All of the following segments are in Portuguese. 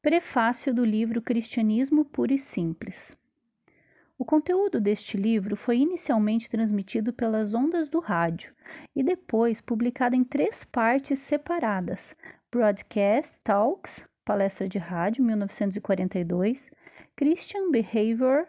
Prefácio do livro Cristianismo Puro e Simples. O conteúdo deste livro foi inicialmente transmitido pelas ondas do rádio e depois publicado em três partes separadas: Broadcast Talks, palestra de rádio, 1942, Christian Behavior,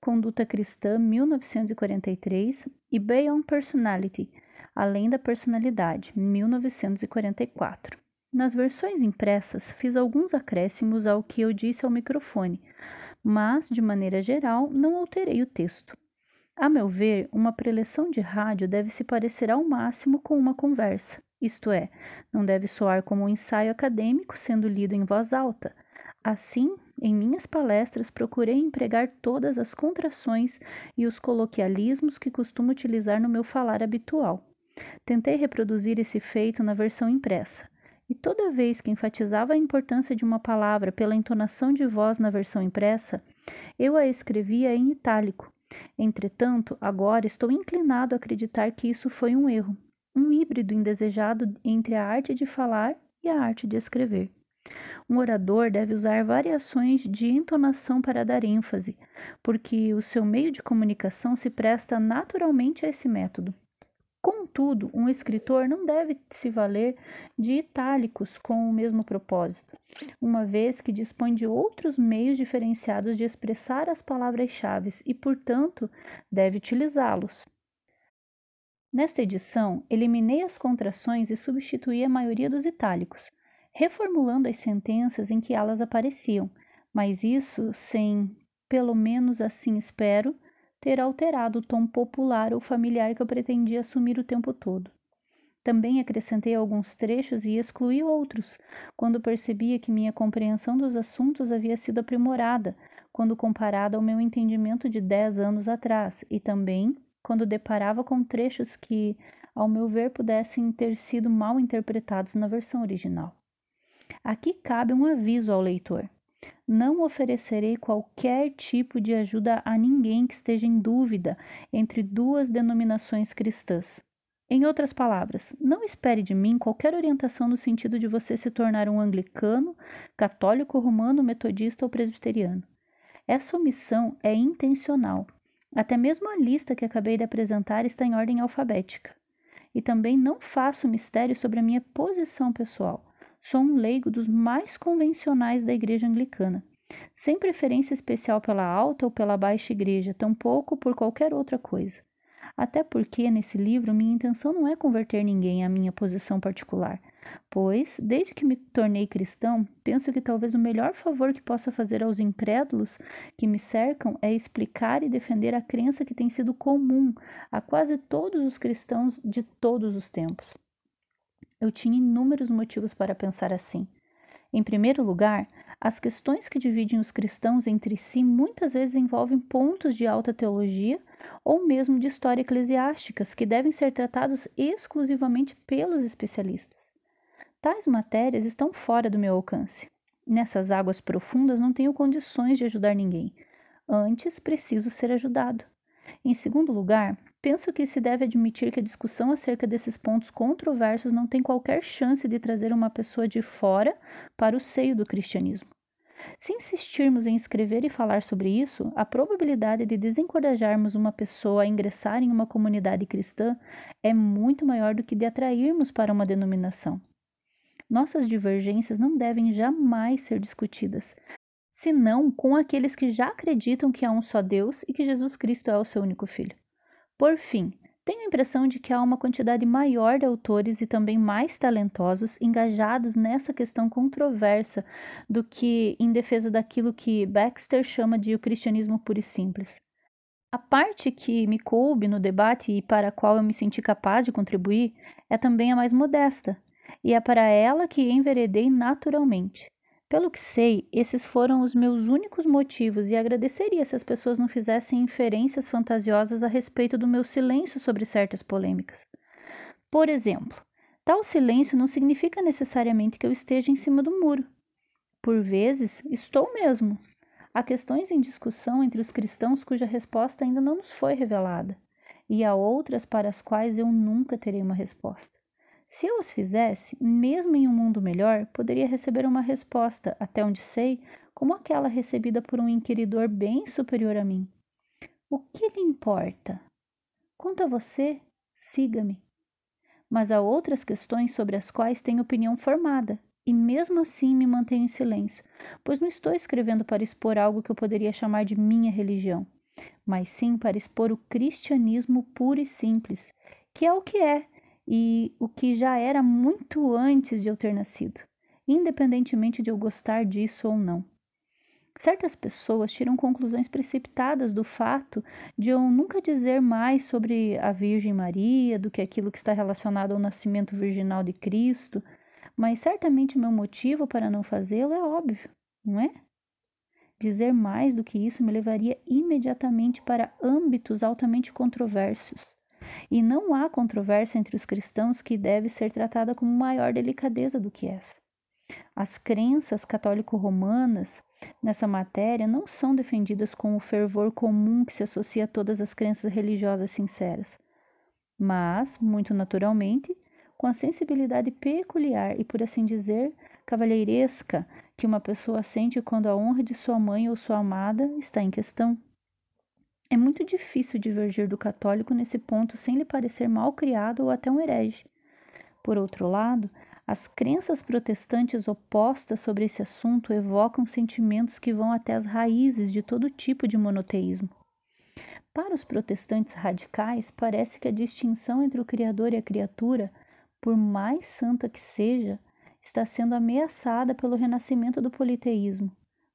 conduta cristã, 1943 e Beyond Personality, além da personalidade, 1944. Nas versões impressas, fiz alguns acréscimos ao que eu disse ao microfone, mas, de maneira geral, não alterei o texto. A meu ver, uma preleção de rádio deve se parecer ao máximo com uma conversa, isto é, não deve soar como um ensaio acadêmico sendo lido em voz alta. Assim, em minhas palestras procurei empregar todas as contrações e os coloquialismos que costumo utilizar no meu falar habitual. Tentei reproduzir esse feito na versão impressa. E toda vez que enfatizava a importância de uma palavra pela entonação de voz na versão impressa, eu a escrevia em itálico. Entretanto, agora estou inclinado a acreditar que isso foi um erro, um híbrido indesejado entre a arte de falar e a arte de escrever. Um orador deve usar variações de entonação para dar ênfase, porque o seu meio de comunicação se presta naturalmente a esse método. Contudo, um escritor não deve se valer de itálicos com o mesmo propósito, uma vez que dispõe de outros meios diferenciados de expressar as palavras-chave e, portanto, deve utilizá-los. Nesta edição, eliminei as contrações e substituí a maioria dos itálicos, reformulando as sentenças em que elas apareciam, mas isso sem, pelo menos assim espero, ter alterado o tom popular ou familiar que eu pretendia assumir o tempo todo. Também acrescentei alguns trechos e excluí outros, quando percebia que minha compreensão dos assuntos havia sido aprimorada, quando comparada ao meu entendimento de dez anos atrás, e também quando deparava com trechos que, ao meu ver, pudessem ter sido mal interpretados na versão original. Aqui cabe um aviso ao leitor. Não oferecerei qualquer tipo de ajuda a ninguém que esteja em dúvida entre duas denominações cristãs. Em outras palavras, não espere de mim qualquer orientação no sentido de você se tornar um anglicano, católico romano, metodista ou presbiteriano. Essa omissão é intencional. Até mesmo a lista que acabei de apresentar está em ordem alfabética. E também não faço mistério sobre a minha posição pessoal. Sou um leigo dos mais convencionais da igreja anglicana, sem preferência especial pela alta ou pela baixa igreja, tampouco por qualquer outra coisa. Até porque, nesse livro, minha intenção não é converter ninguém à minha posição particular, pois, desde que me tornei cristão, penso que talvez o melhor favor que possa fazer aos incrédulos que me cercam é explicar e defender a crença que tem sido comum a quase todos os cristãos de todos os tempos. Eu tinha inúmeros motivos para pensar assim. Em primeiro lugar, as questões que dividem os cristãos entre si muitas vezes envolvem pontos de alta teologia ou mesmo de história eclesiásticas que devem ser tratados exclusivamente pelos especialistas. Tais matérias estão fora do meu alcance. Nessas águas profundas não tenho condições de ajudar ninguém. Antes, preciso ser ajudado. Em segundo lugar, penso que se deve admitir que a discussão acerca desses pontos controversos não tem qualquer chance de trazer uma pessoa de fora para o seio do cristianismo. Se insistirmos em escrever e falar sobre isso, a probabilidade de desencorajarmos uma pessoa a ingressar em uma comunidade cristã é muito maior do que de atrairmos para uma denominação. Nossas divergências não devem jamais ser discutidas, senão com aqueles que já acreditam que há um só Deus e que Jesus Cristo é o seu único Filho. Por fim, tenho a impressão de que há uma quantidade maior de autores e também mais talentosos engajados nessa questão controversa do que em defesa daquilo que Baxter chama de o cristianismo puro e simples. A parte que me coube no debate e para a qual eu me senti capaz de contribuir é também a mais modesta, e é para ela que enveredei naturalmente. Pelo que sei, esses foram os meus únicos motivos e agradeceria se as pessoas não fizessem inferências fantasiosas a respeito do meu silêncio sobre certas polêmicas. Por exemplo, tal silêncio não significa necessariamente que eu esteja em cima do muro. Por vezes, estou mesmo. Há questões em discussão entre os cristãos cuja resposta ainda não nos foi revelada, e há outras para as quais eu nunca terei uma resposta. Se eu as fizesse, mesmo em um mundo melhor, poderia receber uma resposta, até onde sei, como aquela recebida por um inquiridor bem superior a mim. O que lhe importa? Quanto a você, siga-me. Mas há outras questões sobre as quais tenho opinião formada, e mesmo assim me mantenho em silêncio, pois não estou escrevendo para expor algo que eu poderia chamar de minha religião, mas sim para expor o cristianismo puro e simples, que é o que é e o que já era muito antes de eu ter nascido, independentemente de eu gostar disso ou não. Certas pessoas tiram conclusões precipitadas do fato de eu nunca dizer mais sobre a Virgem Maria do que aquilo que está relacionado ao nascimento virginal de Cristo, mas certamente meu motivo para não fazê-lo é óbvio, não é? Dizer mais do que isso me levaria imediatamente para âmbitos altamente controversos. E não há controvérsia entre os cristãos que deve ser tratada com maior delicadeza do que essa. As crenças católico-romanas nessa matéria não são defendidas com o fervor comum que se associa a todas as crenças religiosas sinceras, mas, muito naturalmente, com a sensibilidade peculiar e, por assim dizer, cavalheiresca que uma pessoa sente quando a honra de sua mãe ou sua amada está em questão. É muito difícil divergir do católico nesse ponto sem lhe parecer mal criado ou até um herege. Por outro lado, as crenças protestantes opostas sobre esse assunto evocam sentimentos que vão até as raízes de todo tipo de monoteísmo. Para os protestantes radicais, parece que a distinção entre o Criador e a criatura, por mais santa que seja, está sendo ameaçada pelo renascimento do politeísmo.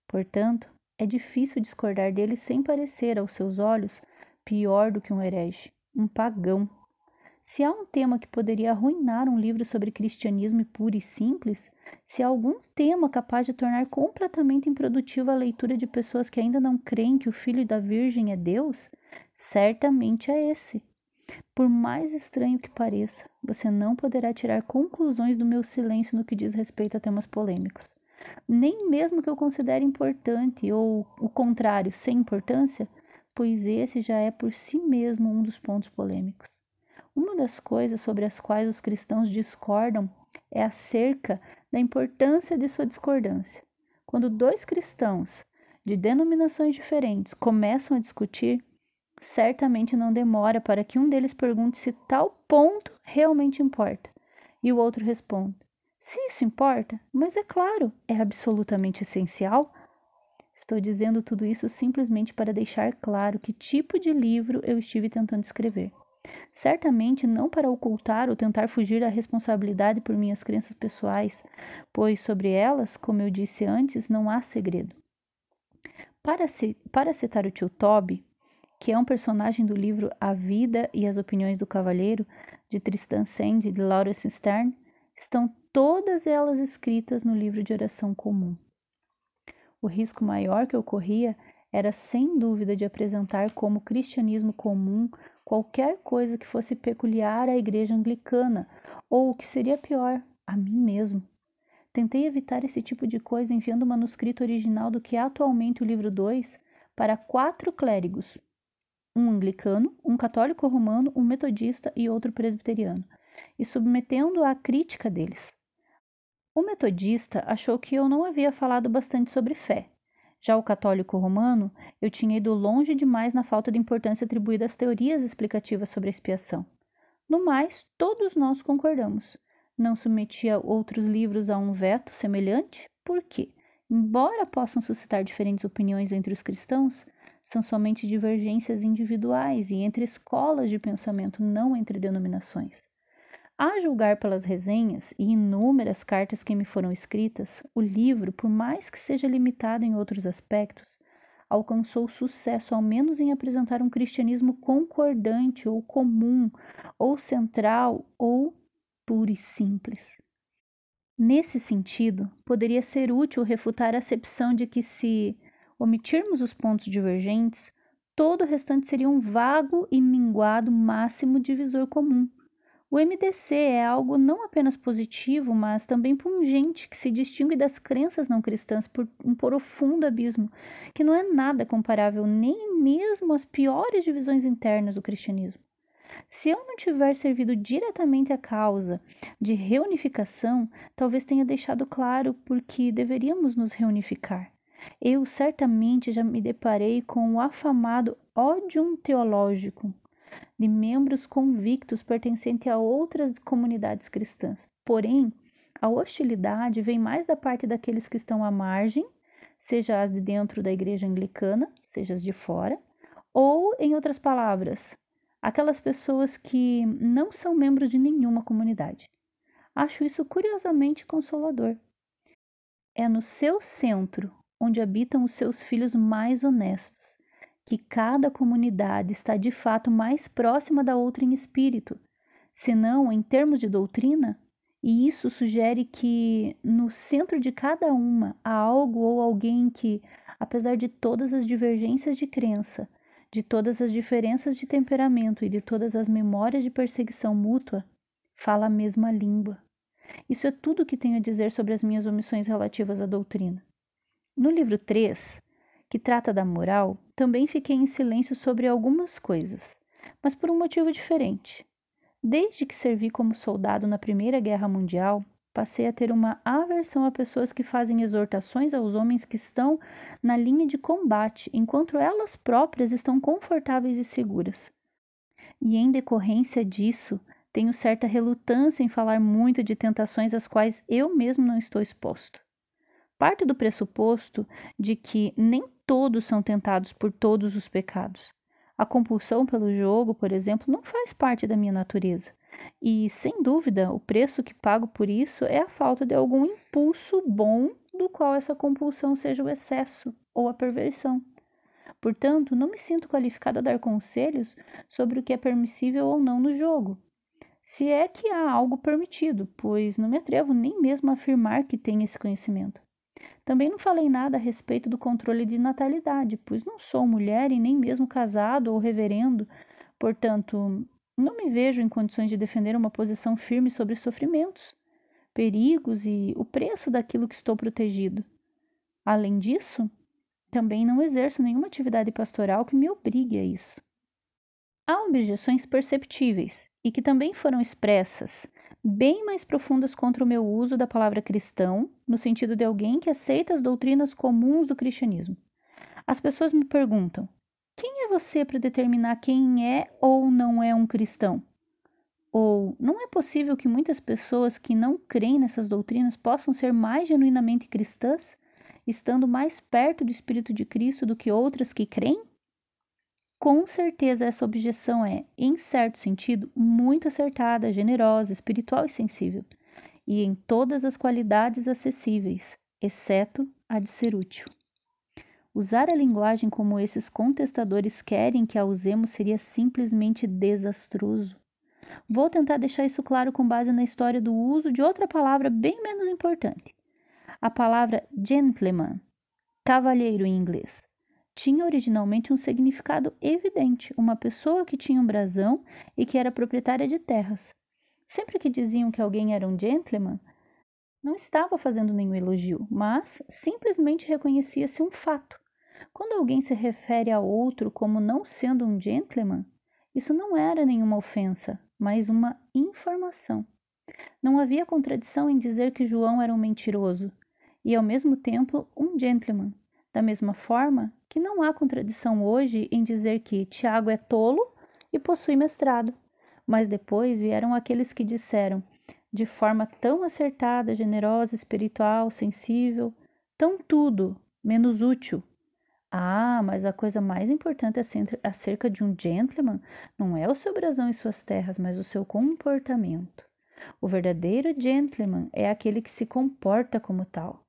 Portanto, é difícil discordar dele sem parecer, aos seus olhos, pior do que um herege, um pagão. Se há um tema que poderia arruinar um livro sobre cristianismo puro e simples, se há algum tema capaz de tornar completamente improdutiva a leitura de pessoas que ainda não creem que o Filho da Virgem é Deus, certamente é esse. Por mais estranho que pareça, você não poderá tirar conclusões do meu silêncio no que diz respeito a temas polêmicos. Nem mesmo que eu considere importante ou o contrário, sem importância, pois esse já é por si mesmo um dos pontos polêmicos. Uma das coisas sobre as quais os cristãos discordam é acerca da importância de sua discordância. Quando dois cristãos de denominações diferentes começam a discutir, certamente não demora para que um deles pergunte se tal ponto realmente importa, e o outro responde: Se isso importa, mas é claro, é absolutamente essencial. Estou dizendo tudo isso simplesmente para deixar claro que tipo de livro eu estive tentando escrever. Certamente não para ocultar ou tentar fugir da responsabilidade por minhas crenças pessoais, pois sobre elas, como eu disse antes, não há segredo. Para, para citar o tio Toby, que é um personagem do livro A Vida e as Opiniões do Cavalheiro, de Tristan Sandy e de Lawrence Stern, estão todas elas escritas no livro de oração comum. O risco maior que eu corria era sem dúvida de apresentar como cristianismo comum qualquer coisa que fosse peculiar à igreja anglicana, ou o que seria pior, a mim mesmo. Tentei evitar esse tipo de coisa enviando o manuscrito original do que é atualmente o livro 2 para quatro clérigos, um anglicano, um católico romano, um metodista e outro presbiteriano, e submetendo à crítica deles. O metodista achou que eu não havia falado bastante sobre fé. Já o católico romano, eu tinha ido longe demais na falta de importância atribuída às teorias explicativas sobre a expiação. No mais, todos nós concordamos. Não submetia outros livros a um veto semelhante, porque, embora possam suscitar diferentes opiniões entre os cristãos, são somente divergências individuais e entre escolas de pensamento, não entre denominações. A julgar pelas resenhas e inúmeras cartas que me foram escritas, o livro, por mais que seja limitado em outros aspectos, alcançou sucesso ao menos em apresentar um cristianismo concordante ou comum, ou central, ou puro e simples. Nesse sentido, poderia ser útil refutar a acepção de que se omitirmos os pontos divergentes, todo o restante seria um vago e minguado máximo divisor comum. O MDC é algo não apenas positivo, mas também pungente, que se distingue das crenças não cristãs por um profundo abismo, que não é nada comparável nem mesmo às piores divisões internas do cristianismo. Se eu não tiver servido diretamente a causa de reunificação, talvez tenha deixado claro porque deveríamos nos reunificar. Eu certamente já me deparei com o afamado ódium teológico de membros convictos pertencentes a outras comunidades cristãs. Porém, a hostilidade vem mais da parte daqueles que estão à margem, seja as de dentro da igreja anglicana, seja as de fora, ou, em outras palavras, aquelas pessoas que não são membros de nenhuma comunidade. Acho isso curiosamente consolador. É no seu centro onde habitam os seus filhos mais honestos, que cada comunidade está de fato mais próxima da outra em espírito, se não em termos de doutrina, e isso sugere que no centro de cada uma há algo ou alguém que, apesar de todas as divergências de crença, de todas as diferenças de temperamento e de todas as memórias de perseguição mútua, fala a mesma língua. Isso é tudo o que tenho a dizer sobre as minhas omissões relativas à doutrina. No livro 3, que trata da moral, também fiquei em silêncio sobre algumas coisas, mas por um motivo diferente. Desde que servi como soldado na Primeira Guerra Mundial, passei a ter uma aversão a pessoas que fazem exortações aos homens que estão na linha de combate, enquanto elas próprias estão confortáveis e seguras. E em decorrência disso, tenho certa relutância em falar muito de tentações às quais eu mesmo não estou exposto. Parte do pressuposto de que nem todos são tentados por todos os pecados. A compulsão pelo jogo, por exemplo, não faz parte da minha natureza. E, sem dúvida, o preço que pago por isso é a falta de algum impulso bom do qual essa compulsão seja o excesso ou a perversão. Portanto, não me sinto qualificado a dar conselhos sobre o que é permissível ou não no jogo. Se é que há algo permitido, pois não me atrevo nem mesmo a afirmar que tenho esse conhecimento. Também não falei nada a respeito do controle de natalidade, pois não sou mulher e nem mesmo casado ou reverendo, portanto, não me vejo em condições de defender uma posição firme sobre sofrimentos, perigos e o preço daquilo que estou protegido. Além disso, também não exerço nenhuma atividade pastoral que me obrigue a isso. Há objeções perceptíveis e que também foram expressas, bem mais profundas contra o meu uso da palavra cristão, no sentido de alguém que aceita as doutrinas comuns do cristianismo. As pessoas me perguntam: quem é você para determinar quem é ou não é um cristão? Ou não é possível que muitas pessoas que não creem nessas doutrinas possam ser mais genuinamente cristãs, estando mais perto do Espírito de Cristo do que outras que creem? Com certeza, essa objeção é, em certo sentido, muito acertada, generosa, espiritual e sensível, e em todas as qualidades acessíveis, exceto a de ser útil. Usar a linguagem como esses contestadores querem que a usemos seria simplesmente desastroso. Vou tentar deixar isso claro com base na história do uso de outra palavra bem menos importante. A palavra gentleman, cavalheiro em inglês, tinha originalmente um significado evidente, uma pessoa que tinha um brasão e que era proprietária de terras. Sempre que diziam que alguém era um gentleman, não estava fazendo nenhum elogio, mas simplesmente reconhecia-se um fato. Quando alguém se refere a outro como não sendo um gentleman, isso não era nenhuma ofensa, mas uma informação. Não havia contradição em dizer que João era um mentiroso e, ao mesmo tempo, um gentleman, da mesma forma que não há contradição hoje em dizer que Tiago é tolo e possui mestrado. Mas depois vieram aqueles que disseram, de forma tão acertada, generosa, espiritual, sensível, tão tudo, menos útil. Ah, mas a coisa mais importante acerca de um gentleman não é o seu brasão e suas terras, mas o seu comportamento. O verdadeiro gentleman é aquele que se comporta como tal.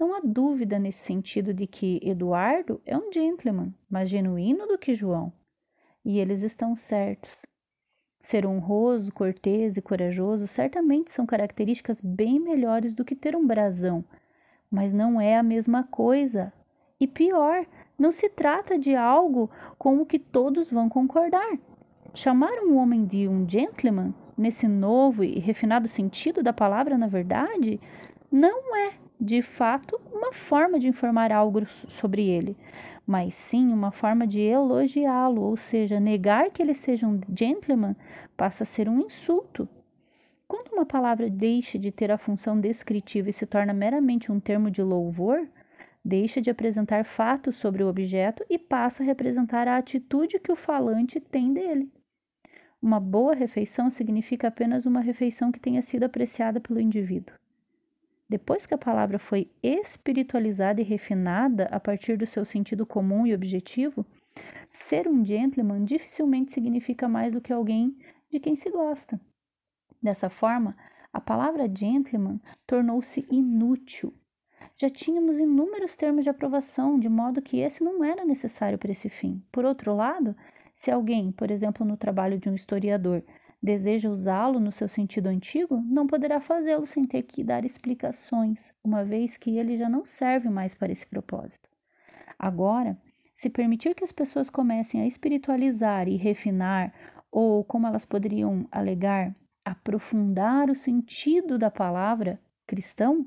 Não há dúvida nesse sentido de que Eduardo é um gentleman, mais genuíno do que João. E eles estão certos. Ser honroso, cortês e corajoso certamente são características bem melhores do que ter um brasão, mas não é a mesma coisa. E pior, não se trata de algo com o que todos vão concordar. Chamar um homem de um gentleman, nesse novo e refinado sentido da palavra, na verdade, não é de fato, uma forma de informar algo sobre ele, mas sim uma forma de elogiá-lo, ou seja, negar que ele seja um gentleman passa a ser um insulto. Quando uma palavra deixa de ter a função descritiva e se torna meramente um termo de louvor, deixa de apresentar fatos sobre o objeto e passa a representar a atitude que o falante tem dele. Uma boa refeição significa apenas uma refeição que tenha sido apreciada pelo indivíduo. Depois que a palavra foi espiritualizada e refinada a partir do seu sentido comum e objetivo, ser um gentleman dificilmente significa mais do que alguém de quem se gosta. Dessa forma, a palavra gentleman tornou-se inútil já tínhamos inúmeros termos de aprovação, de modo que esse não era necessário para esse fim. Por outro lado, se alguém, por exemplo, no trabalho de um historiador, deseja usá-lo no seu sentido antigo, não poderá fazê-lo sem ter que dar explicações, uma vez que ele já não serve mais para esse propósito. Agora, se permitir que as pessoas comecem a espiritualizar e refinar, ou como elas poderiam alegar, aprofundar o sentido da palavra cristão,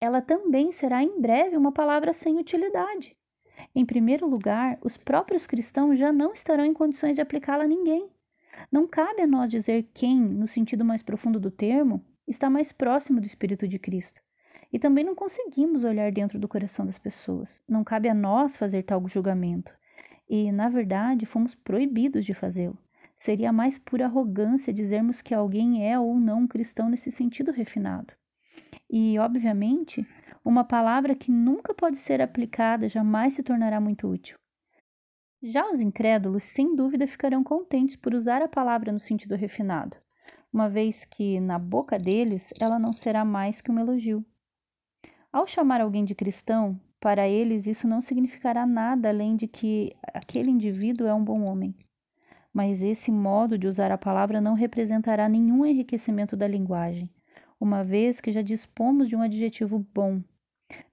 ela também será em breve uma palavra sem utilidade. Em primeiro lugar, os próprios cristãos já não estarão em condições de aplicá-la a ninguém. Não cabe a nós dizer quem, no sentido mais profundo do termo, está mais próximo do Espírito de Cristo. E também não conseguimos olhar dentro do coração das pessoas. Não cabe a nós fazer tal julgamento. E, na verdade, fomos proibidos de fazê-lo. Seria mais pura arrogância dizermos que alguém é ou não um cristão nesse sentido refinado. E, obviamente, uma palavra que nunca pode ser aplicada jamais se tornará muito útil. Já os incrédulos, sem dúvida, ficarão contentes por usar a palavra no sentido refinado, uma vez que, na boca deles, ela não será mais que um elogio. Ao chamar alguém de cristão, para eles isso não significará nada além de que aquele indivíduo é um bom homem. Mas esse modo de usar a palavra não representará nenhum enriquecimento da linguagem, uma vez que já dispomos de um adjetivo bom.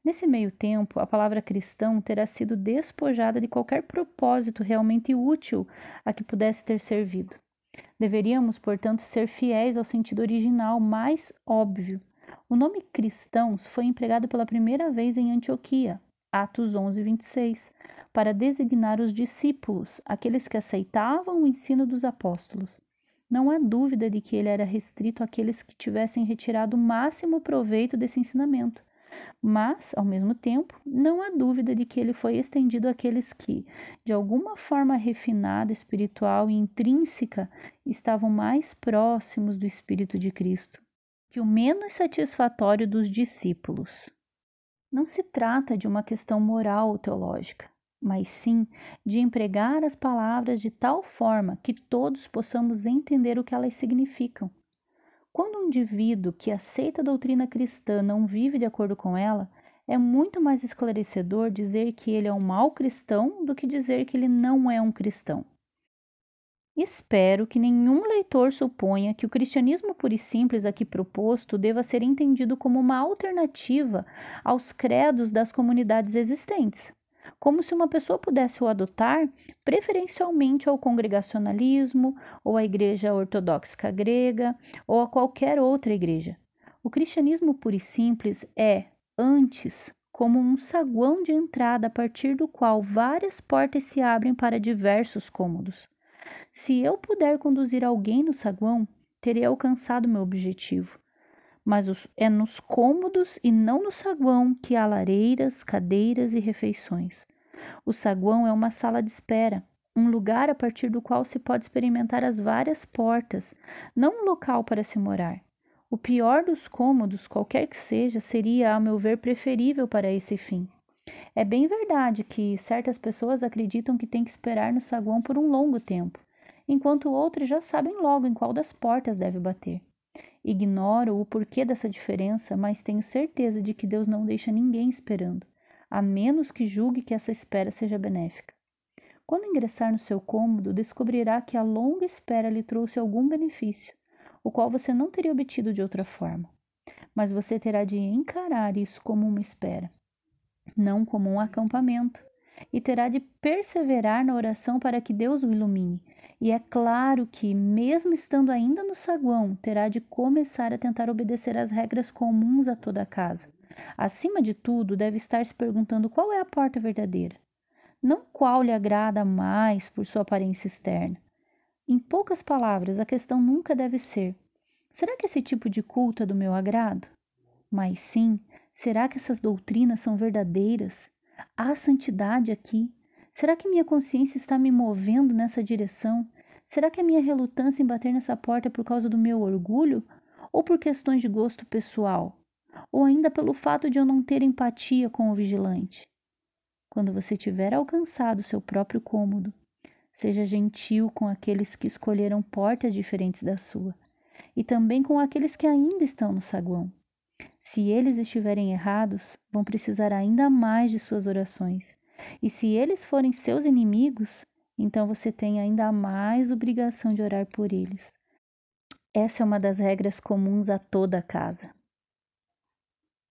Nesse meio tempo, a palavra cristão terá sido despojada de qualquer propósito realmente útil a que pudesse ter servido. Deveríamos, portanto, ser fiéis ao sentido original mais óbvio. O nome cristãos foi empregado pela primeira vez em Antioquia, Atos 11, 26, para designar os discípulos, aqueles que aceitavam o ensino dos apóstolos. Não há dúvida de que ele era restrito àqueles que tivessem retirado o máximo proveito desse ensinamento. Mas, ao mesmo tempo, não há dúvida de que ele foi estendido àqueles que, de alguma forma refinada, espiritual e intrínseca, estavam mais próximos do Espírito de Cristo que o menos satisfatório dos discípulos. Não se trata de uma questão moral ou teológica mas sim de empregar as palavras de tal forma que todos possamos entender o que elas significam. Quando um indivíduo que aceita a doutrina cristã não vive de acordo com ela, é muito mais esclarecedor dizer que ele é um mau cristão do que dizer que ele não é um cristão. Espero que nenhum leitor suponha que o cristianismo puro e simples aqui proposto deva ser entendido como uma alternativa aos credos das comunidades existentes como se uma pessoa pudesse o adotar preferencialmente ao congregacionalismo, ou à Igreja Ortodoxa Grega, ou a qualquer outra igreja. O cristianismo puro e simples é, antes, como um saguão de entrada a partir do qual várias portas se abrem para diversos cômodos. Se eu puder conduzir alguém no saguão, terei alcançado meu objetivo mas é nos cômodos e não no saguão que há lareiras, cadeiras e refeições. O saguão é uma sala de espera, um lugar a partir do qual se pode experimentar as várias portas, não um local para se morar. O pior dos cômodos, qualquer que seja, seria, a meu ver, preferível para esse fim. É bem verdade que certas pessoas acreditam que tem que esperar no saguão por um longo tempo, enquanto outras já sabem logo em qual das portas deve bater. Ignoro o porquê dessa diferença, mas tenho certeza de que Deus não deixa ninguém esperando, a menos que julgue que essa espera seja benéfica. Quando ingressar no seu cômodo, descobrirá que a longa espera lhe trouxe algum benefício, o qual você não teria obtido de outra forma. Mas você terá de encarar isso como uma espera, não como um acampamento, e terá de perseverar na oração para que Deus o ilumine e é claro que, mesmo estando ainda no saguão, terá de começar a tentar obedecer às regras comuns a toda a casa, Acima de tudo, deve estar se perguntando qual é a porta verdadeira. Não qual lhe agrada mais por sua aparência externa. Em poucas palavras, a questão nunca deve ser: será que esse tipo de culto é do meu agrado? Mas sim, será que essas doutrinas são verdadeiras? Há santidade aqui? Será que minha consciência está me movendo nessa direção? Será que a minha relutância em bater nessa porta é por causa do meu orgulho ou por questões de gosto pessoal? Ou ainda pelo fato de eu não ter empatia com o vigilante? Quando você tiver alcançado seu próprio cômodo, seja gentil com aqueles que escolheram portas diferentes da sua e também com aqueles que ainda estão no saguão. Se eles estiverem errados, vão precisar ainda mais de suas orações. E se eles forem seus inimigos, então você tem ainda mais obrigação de orar por eles. Essa é uma das regras comuns a toda a casa.